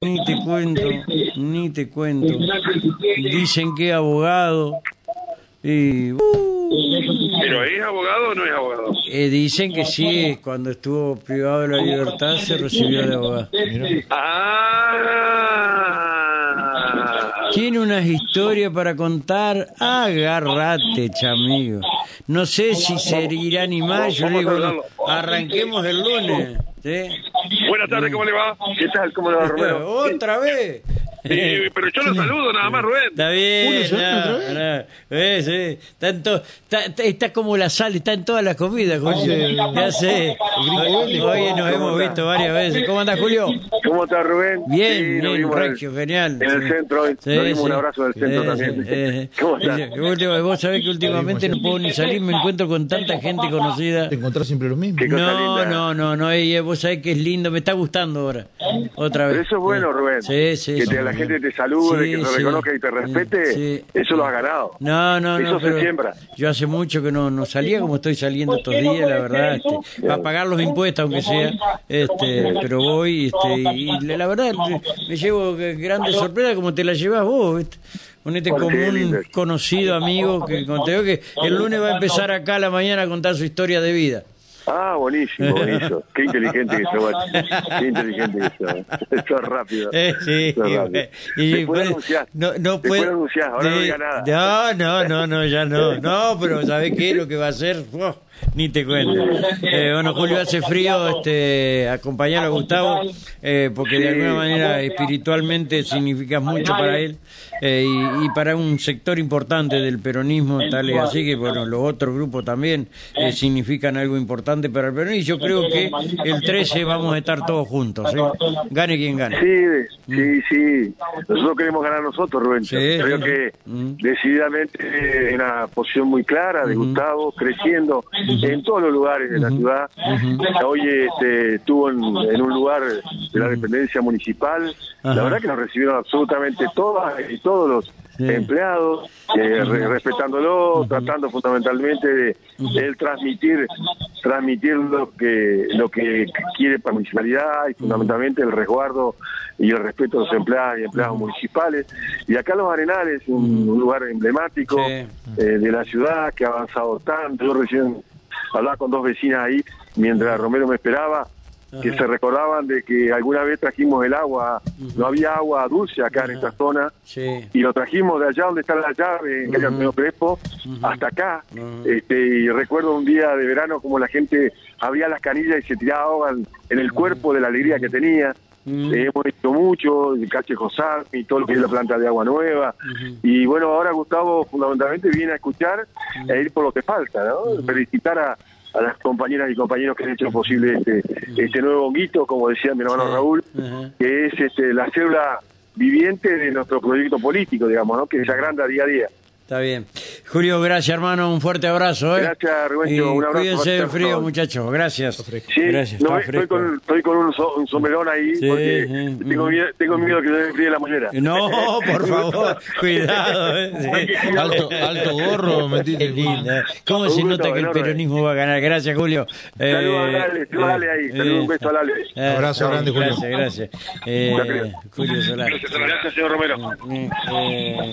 Ni te cuento, ni te cuento. Dicen que es abogado. Y, uh, ¿Pero es abogado o no es abogado? eh, dicen que sí, cuando estuvo privado de la libertad se recibió de abogado. Ah. Tiene unas historias para contar. Agarrate, chamigo. No sé si se irá ni más. Yo le digo, arranquemos el lunes. ¿sí? Buenas tardes, ¿cómo le va? ¿Qué tal? ¿Cómo le va, Romero? Otra vez. Eh, pero yo lo saludo nada más, Rubén. Está bien, eh, sí, tanto, está, está- está como la sal, está en todas las comidas, Julio. Ya sé. Hoy, nos hemos visto varias veces. ¿Cómo anda, Julio? ¿Cómo está, Rubén? Bien, Sí, bien, Regio, genial. En el Sí. centro hoy. Sí, Nos dimos sí. un abrazo en el centro Sí, también. sí, eh, ¿Cómo sí, está? sí. Vos sabés que últimamente no puedo ni salir, me encuentro con tanta gente conocida. Te encontrás siempre lo mismo. No, no, no, no, y vos sabés que es lindo, me está gustando ahora. Otra vez. Pero eso es bueno, Rubén. Sí, sí, Que te- la gente te salude, Sí, que te sí. reconozca y te respete. Sí. Eso lo has ganado. No, no, Eso no. se siembra. Yo hace mucho que no, no salía como estoy saliendo estos días, la verdad. Este, a pagar los impuestos, aunque sea. Este, pero voy este, y la, la verdad me llevo grandes sorpresas como te la llevas vos. ¿viste? Con este Porque común lindo. conocido amigo que como te digo que el lunes va a empezar acá a la mañana a contar su historia de vida. Ah, buenísimo, buenísimo. Qué inteligente que sos. Qué inteligente que sos. Sos rápido. Eh, sí, Sos rápido. y Después pues, anunciás. no, no Después anunciás, ahora no de- diga nada. No, no, no, no, ya no. No, pero ¿sabés qué? Lo que va a hacer, ¡oh! Ni te cuento. Eh, bueno, Julio, hace frío este, acompañar a Gustavo, eh, porque de alguna manera espiritualmente significas mucho para él eh, y, y para un sector importante del peronismo, tal es así que, bueno, los otros grupos también eh, significan algo importante para el peronismo y yo creo que el 13 vamos a estar todos juntos, ¿sí? Gane quien gane. Sí, sí, sí. Nosotros queremos ganar nosotros, Rubén. Sí, Creo sí. que Mm. decididamente eh, en una posición muy clara de Gustavo, creciendo en todos los lugares de la ciudad. Hoy este, estuvo en, en un lugar de la dependencia municipal. La verdad que nos recibieron absolutamente todas y todos los Sí. empleados, eh, re- respetándolo, tratando fundamentalmente de, transmitir transmitir lo que lo que quiere para la municipalidad y fundamentalmente el resguardo y el respeto a los empleados y empleados municipales. Y acá Los Arenales, un, un lugar emblemático Sí. eh, de la ciudad que ha avanzado tanto. Yo recién hablaba con dos vecinas ahí mientras Romero me esperaba que se recordaban de que alguna vez trajimos el agua, no había agua dulce acá en esta zona, Sí. y lo trajimos de allá donde está la llave, en calle. Antonio Crespo, hasta acá. Este, y recuerdo un día de verano como la gente abría las canillas y se tiraba agua en el cuerpo de la alegría que tenía. Eh, hemos hecho mucho, el Cache Josar y todo lo que es la planta de agua nueva. Y bueno, ahora Gustavo fundamentalmente viene a escuchar e ir por lo que falta, ¿no? Felicitar a, a las compañeras y compañeros que han hecho posible este, este nuevo honguito, como decía mi hermano. Raúl, que es este, la célula viviente de nuestro proyecto político, digamos, ¿no? que se agranda día a día. Está bien. Julio, gracias, hermano. Un fuerte abrazo. ¿eh? Gracias, Rubén. Y Un abrazo Cuídense del frío, muchachos. Gracias. Sí, gracias. no, está estoy, con, estoy con un, so- un sombrerón ahí Sí, porque sí, tengo, miedo, tengo miedo que se me fríe la mollera. No, por favor, cuidado. ¿eh? Sí. Alto, alto gorro, metiste. linda. ¿Cómo Un se gusto, nota que el peronismo va a ganar? Gracias, Julio. Saludos a Eh, Lale, saludos a Lale ahí. Saludos, un beso a Lale. eh, Abrazo grande, Julio. Gracias, gracias. Eh, Julio Solari. Gracias, señor Romero. Eh, eh,